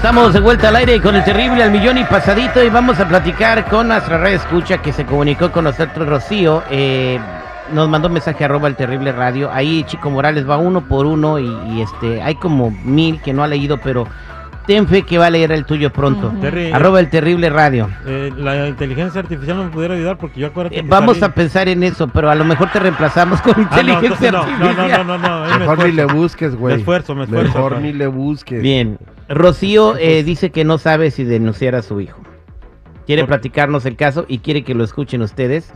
Estamos de vuelta al aire con el terrible al millón y pasadito y vamos a platicar con nuestra red escucha que se comunicó con nosotros, Rocío. Eh, nos mandó un mensaje arroba el terrible radio. Ahí Chico Morales va uno por uno y, y, este hay como mil que no ha leído, pero ten fe que va a leer el tuyo pronto. Terry, Arroba el terrible radio. eh, la inteligencia artificial no me pudiera ayudar porque yo acuérdate Eh, vamos salí- a pensar en eso, pero a lo mejor te reemplazamos con Ah, no, inteligencia entonces no, no, artificial. no, no, no, no, me Mejor ni le busques, güey. Me esfuerzo, me esfuerzo, Mejor ni le busques. Bien, Rocío eh, dice que no sabe si denunciar a su hijo. Quiere platicarnos el caso y quiere que lo escuchen ustedes.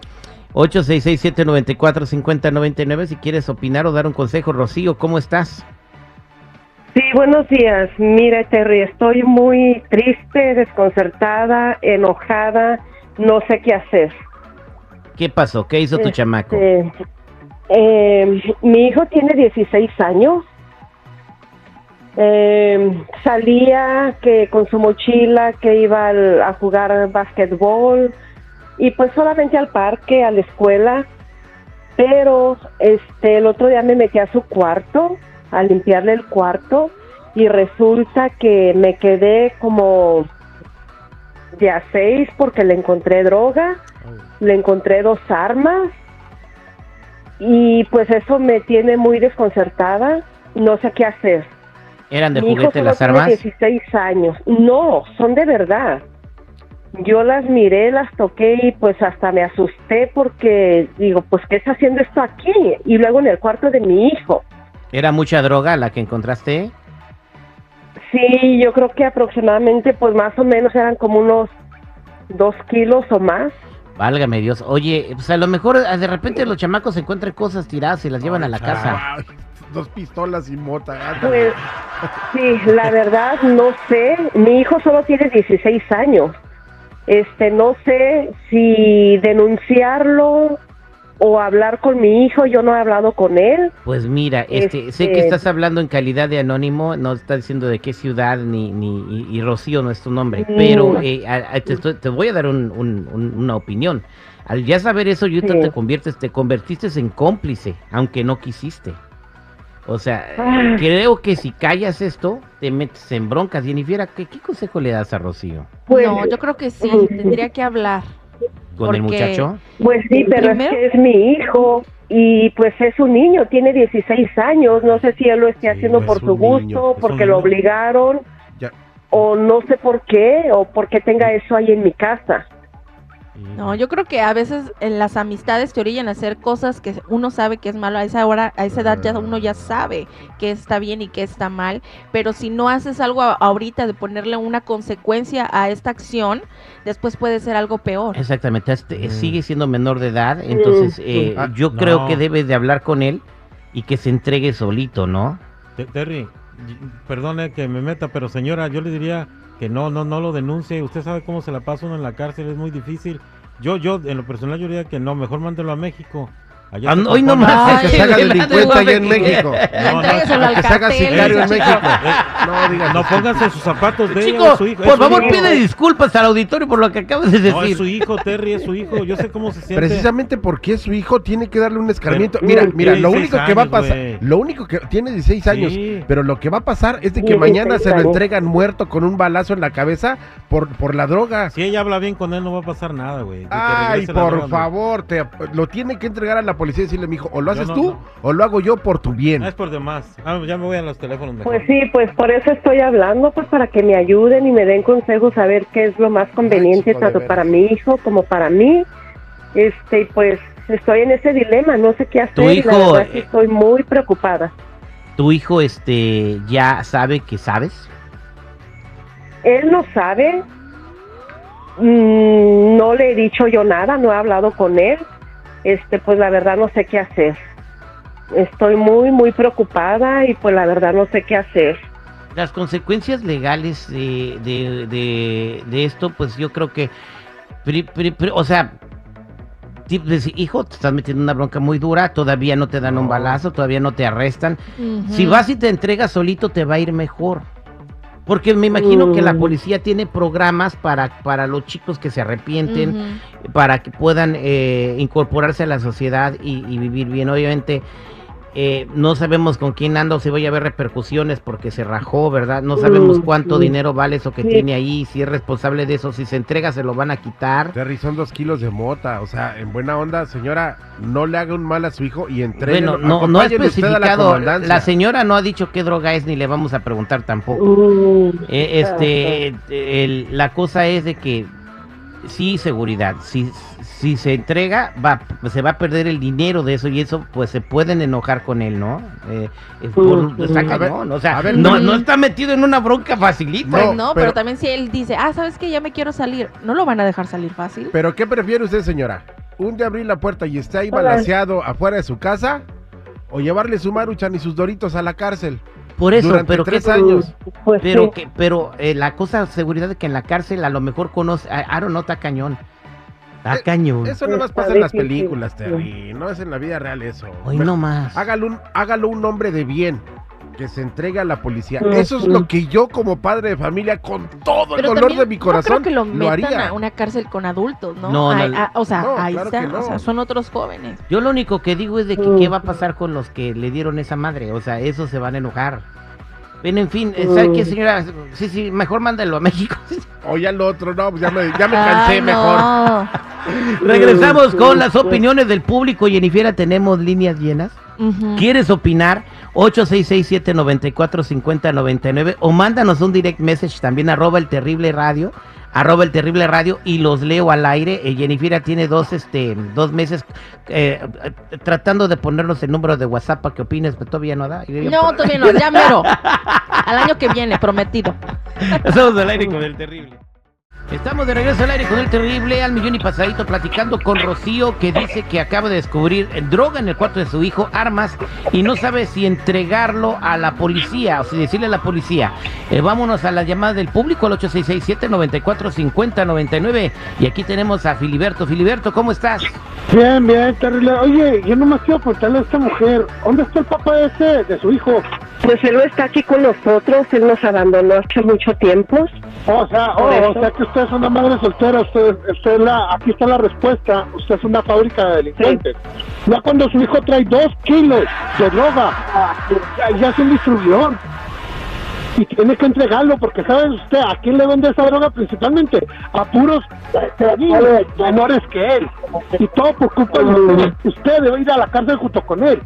866-794-5099 si quieres opinar o dar un consejo. Rocío, ¿cómo estás? Sí, buenos días. Mira, Terry, estoy muy triste, desconcertada, enojada, no sé qué hacer. ¿Qué pasó? ¿Qué hizo tu Este, chamaco? eh, mi hijo tiene 16 años. Eh, salía que con su mochila que iba al- a jugar basquetbol y pues solamente al parque, a la escuela. Pero este el otro día me metí a su cuarto a limpiarle el cuarto y resulta que me quedé como de a seis porque le encontré droga, le encontré dos armas y pues eso me tiene muy desconcertada, no sé qué hacer. ¿Eran de Mi juguete las armas? 16 años. No, son de verdad. Yo las miré, las toqué y pues hasta me asusté porque digo, pues ¿qué está haciendo esto aquí? Y luego en el cuarto de mi hijo. ¿Era mucha droga la que encontraste? Sí, yo creo que aproximadamente pues más o menos eran como unos dos kilos o más. Válgame Dios. Oye, pues a lo mejor ah, de repente los chamacos encuentran cosas tiradas y las llevan a la casa. Dos pistolas y mota. Pues sí, la verdad no sé. Mi hijo solo tiene 16 años. Este, no sé si denunciarlo o hablar con mi hijo. Yo no he hablado con él. Pues mira, este, sé que Este- estás hablando en calidad de anónimo, no está diciendo de qué ciudad ni, ni y, y Rocío no es tu nombre, Mm. pero eh, a- a- te, estoy- te voy a dar un- un- un- una opinión. Al ya saber eso, yo Sí. te conviertes, te convertiste en cómplice, aunque no quisiste. O sea, Ah. creo que si callas esto, te metes en broncas. Jennifer, ¿qué, qué consejo le das a Rocío? Pues, no, yo creo que sí, Ujú. tendría que hablar. ¿Con el muchacho? pues sí, pero Primero- es que es mi hijo. Y pues es un niño, tiene 16 años. No sé si él lo esté Sí, haciendo por su gusto, porque lo obligaron, Ya. o no sé por qué, o por qué tenga eso ahí en mi casa. No, yo creo que a veces en las amistades te orillan a hacer cosas que uno sabe que es malo. A esa hora, a esa edad ya uno ya sabe que está bien y que está mal. Pero si no haces algo a- ahorita de ponerle una consecuencia a esta acción, después puede ser algo peor. Exactamente, este, Mm. sigue siendo menor de edad, entonces eh, Ah, yo no. creo que debes de hablar con él y que se entregue solito, ¿no? Te- Terry, perdone que me meta, pero señora, yo le diría que no, no, no lo denuncie. Usted sabe cómo se la pasa uno en la cárcel, es muy difícil. Yo, yo, en lo personal, yo diría que no, mejor mándelo a México. Ah, hoy compone- nomás. que se haga Ay, delincuente allá en México. No, no, que se haga cartel, sicario en. México. No digas. No, pónganse sus zapatos de Chico, su hijo. por favor pide disculpas al auditorio por lo que acabas de No, es decir. su hijo, Terry, es su hijo. Yo sé cómo se siente. Precisamente porque es su hijo, tiene que darle un escarmiento. Pero- mira, Mm, mira, lo único 16 que va a pasar, lo único que tiene 16 años, Sí. pero lo que va a pasar es de que 16 mañana se lo entregan muerto con un balazo en la cabeza por, por la droga. Si ella habla bien con él, no va a pasar nada, güey. Ay, por droga, favor, te, lo tiene que entregar a la policía y decirle, mijo, o lo haces no, tú no. o lo hago yo por tu bien. Ah, es por demás. Ah, ya me voy a los teléfonos mejor. Pues sí, pues por eso estoy hablando, pues para que me ayuden y me den consejos a ver qué es lo más conveniente tanto para mi hijo como para mí. Este, y pues estoy en ese dilema, no sé qué hacer. Tu y hijo, la verdad que eh, estoy muy preocupada. ¿Tu hijo este ya sabe que sabes? Él no sabe, mm, no le he dicho yo nada, no he hablado con él. Este, pues la verdad no sé qué hacer. Estoy muy, muy preocupada y pues la verdad no sé qué hacer. Las consecuencias legales de, de, de, de esto, pues yo creo que, pri- pri- pri- o sea, hijo, te estás metiendo en una bronca muy dura, todavía no te dan un balazo, todavía no te arrestan. Si vas y te entregas solito, te va a ir mejor. Porque me imagino que la Mm. policía tiene programas para, para los chicos que se arrepienten, para que puedan eh, incorporarse a la sociedad y, y vivir bien. Obviamente, Eh, no sabemos con quién anda o si voy a haber repercusiones porque se rajó, ¿verdad? No sabemos Mm, cuánto dinero vale eso que Sí. tiene ahí, si es responsable de eso, si se entrega se lo van a quitar. Terry, son dos kilos de mota. O sea, en buena onda, señora, no le haga un mal a su hijo y entregue. Bueno, no, no ha especificado, la, señora no ha dicho qué droga es ni le vamos a preguntar tampoco. Mm, Eh, este, el- la cosa es de que sí, seguridad. Si, si se entrega, va, se va a perder el dinero de eso y eso, pues se pueden enojar con él, ¿no? Eh, es por- está cañón, o sea, a ver, no, está metido en una bronca facilita. Pues No, no, pero, pero- también si él dice, ah, ¿sabes que Ya me quiero salir. ¿No lo van a dejar salir fácil? Pero ¿qué prefiere usted, señora? ¿Un de abrir la puerta y esté ahí balanceado afuera de su casa? ¿O llevarle su maruchan y sus doritos a la cárcel? Por eso, durante pero tres qué, años. Pues pero sí. que, pero eh, la cosa seguridad de que en la cárcel a lo mejor conoce, Aaron no está cañón, está Eh, cañón. Eso nomás pasa en las películas, Terry. No es en la vida real eso. Hoy Mejor no más. Hágalo un, hágalo un hombre de bien. Que se entregue a la policía. Eso es lo que yo como padre de familia, con todo el Pero dolor de mi corazón, no creo que lo metan haría. a una cárcel con adultos, ¿no? No, no, ah, o sea, no, ahí claro está, que no. o sea, son otros jóvenes. Yo lo único que digo es de que Mm. qué va a pasar con los que le dieron esa madre, o sea, esos se van a enojar. Bueno, en fin, ¿sabe qué, señora? Sí, sí, mejor mándalo a México. O ya lo otro, no, pues ya me, ya me cansé Ay, mejor. no. Regresamos con las opiniones del público. Jennifer, tenemos líneas llenas. ¿Quieres opinar? 866-794-5099 o mándanos un direct message también arroba el terrible radio arroba el terrible radio y los leo al aire. Eh, Jennifer tiene dos, este, dos meses eh, eh, tratando de ponernos el número de WhatsApp para que opines, pero todavía no da. No, todavía no, ya mero. Al año que viene, prometido. Estamos al aire con el terrible. Estamos de regreso al aire con el terrible al millón y pasadito platicando con Rocío que dice que acaba de descubrir droga en el cuarto de su hijo, armas y no sabe si entregarlo a la policía o si decirle a la policía. Eh, vámonos a la llamada del público al 8667-945099 y aquí tenemos a Filiberto. Filiberto, ¿cómo estás? Bien, bien, terrible. Oye, yo nomás quiero preguntarle a esta mujer, ¿dónde está el papá ese de su hijo? Pues él no está aquí con nosotros, él nos abandonó hace mucho tiempo. O sea, oh, o sea que usted es una madre soltera, usted, usted es la, aquí está la respuesta, usted es una fábrica de delincuentes. Ya cuando su hijo trae dos kilos de droga, ya, ya es un distribuidor. Y tiene que entregarlo, porque sabe usted a quién le vende esa droga principalmente, a puros menores que él. Y todo por culpa de. Usted debe ir a la cárcel junto con él.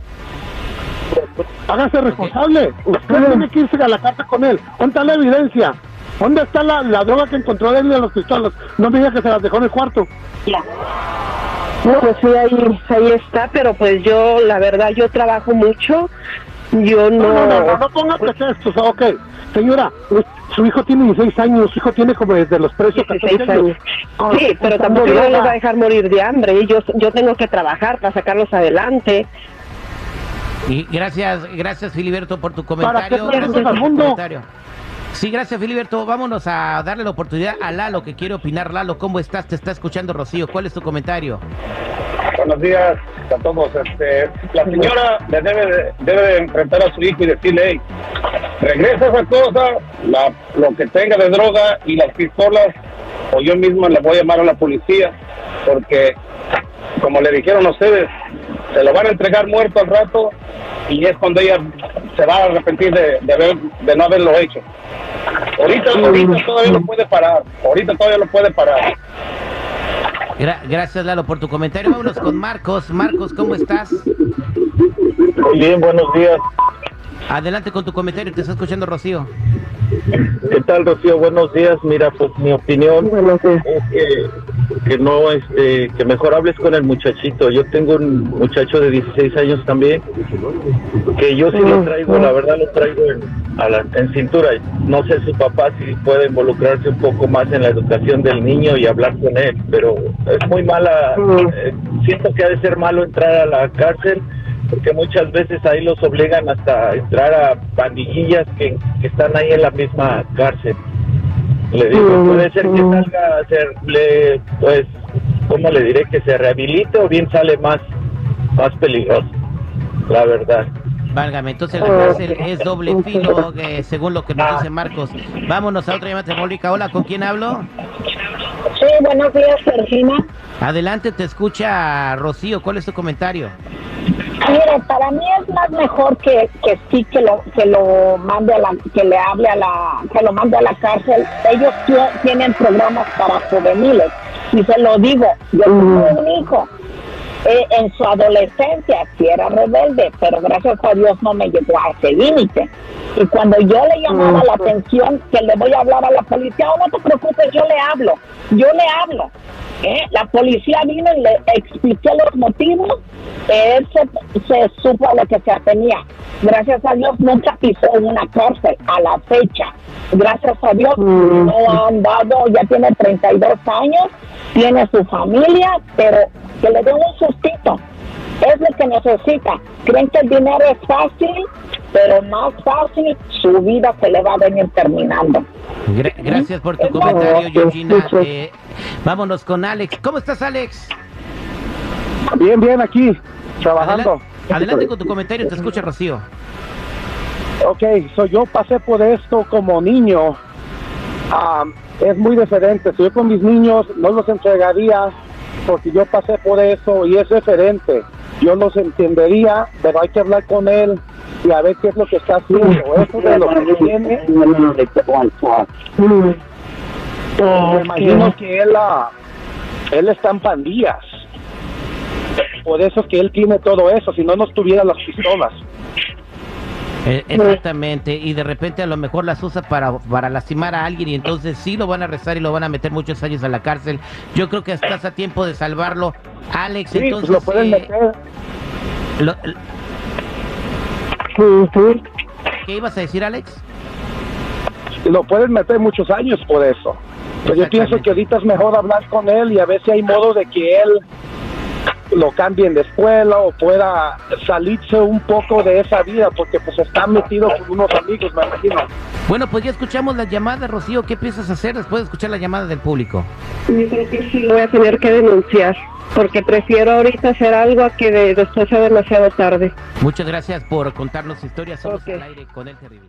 Hágase responsable. Usted tiene que irse a la cárcel con él. ¿Dónde está la evidencia? ¿Dónde está la, la droga que encontró él de los pistolas? No me diga que se las dejó en el cuarto. No, pues sí, ahí, ahí está, pero pues yo, la verdad, yo trabajo mucho. Yo No, no. no, no, no, ponga pretextos. Ok, señora, su hijo tiene 16 años, su hijo tiene como desde los precios 16 años. Sí, pero tampoco yo no los va a dejar morir de hambre. Yo, yo tengo que trabajar para sacarlos adelante. Y gracias, gracias Filiberto por tu ¿Para comentario. traes Gracias por al tu mundo? comentario. Sí, gracias Filiberto. Vámonos a darle la oportunidad a Lalo que quiere opinar. Lalo, ¿cómo estás? Te está escuchando Rocío. ¿Cuál es tu comentario? Buenos días a todos. Este, la señora le debe, de- debe de enfrentar a su hijo y decirle, hey, regresa esa cosa, la- lo que tenga de droga y las pistolas, o yo misma le voy a llamar a la policía, porque como le dijeron a ustedes, se lo van a entregar muerto al rato y es cuando ella se va a arrepentir de, de, haber- de no haberlo hecho. Ahorita, ahorita todavía lo puede parar, ahorita todavía lo puede parar. Gra- gracias Lalo por tu comentario. Vámonos con Marcos. Marcos, ¿cómo estás? Muy bien, buenos días. Adelante con tu comentario. Te está escuchando Rocío. ¿Qué tal, Rocío? Buenos días. Mira, pues mi opinión es que, que no, este, que mejor hables con el muchachito. Yo tengo un muchacho de 16 años también, que yo sí lo traigo, la verdad lo traigo en, a la- en cintura. No sé su papá si puede involucrarse un poco más en la educación del niño y hablar con él, pero es muy mala. eh, siento que ha de ser malo entrar a la cárcel porque muchas veces ahí los obligan hasta entrar a pandillillas que, que están ahí en la misma cárcel. Le digo, puede ser que salga a ser, le, pues, ¿cómo le diré? Que se rehabilite o bien sale más, más peligroso, la verdad. Válgame, entonces la cárcel es doble filo, eh, según lo que nos dice Marcos. Vámonos a otra llamada telefónica. Hola, ¿con quién hablo? Sí, buenos días, Sergina. Adelante, te escucha Rocío. ¿Cuál es tu comentario? Mire, para mí es más mejor que, que sí que lo que lo mande a la que le hable a la que lo mande a la cárcel. Ellos tie- tienen programas para juveniles y se lo digo. Yo tengo un hijo eh, en su adolescencia sí era rebelde, pero gracias a Dios no me llegó a ese límite. Y cuando yo le llamaba la atención que le voy a hablar a la policía, oh, no te preocupes, yo le hablo, yo le hablo. ¿Eh? La policía vino y le expliqué los motivos, él se, se supo a lo que se atenía. Gracias a Dios nunca pisó en una cárcel a la fecha. Gracias a Dios no ha andado, ya tiene 32 años, tiene su familia, pero que le den un sustito. Es lo que necesita. Creen que el dinero es fácil, pero más fácil su vida se le va a venir terminando. Gra- gracias por tu comentario, Georgina. Eh, vámonos con Alex. ¿Cómo estás, Alex? Bien, bien, aquí, trabajando. Adelante, adelante con tu comentario, te escucha Rocío. Ok, so yo pasé por esto como niño. Ah, es muy diferente. Si yo con mis niños no los entregaría porque yo pasé por eso y es diferente. Yo los entendería, pero hay que hablar con él y a ver qué es lo que está haciendo. Eso de lo que tiene. Me imagino que él, ah, él está en pandillas. Por eso es que él tiene todo eso, si no, no tuviera las pistolas. Eh, exactamente, y de repente a lo mejor las usa para, para lastimar a alguien y entonces sí lo van a arrestar y lo van a meter muchos años a la cárcel. Yo creo que estás a tiempo de salvarlo. Alex, Sí, pues entonces... lo pueden eh, meter. lo- ¿Qué ibas a decir, Alex? lo pueden meter muchos años por eso. Pero yo pienso que ahorita es mejor hablar con él y a ver si hay modo de que él lo cambien de escuela o pueda salirse un poco de esa vida porque pues está metido con unos amigos, me imagino. Bueno, pues ya escuchamos la llamada, Rocío. ¿Qué piensas hacer después de escuchar la llamada del público? Yo creo que sí voy a tener que denunciar, porque prefiero ahorita hacer algo a que de- después sea demasiado tarde. Muchas gracias por contarnos historias. Somos al aire con el terrible.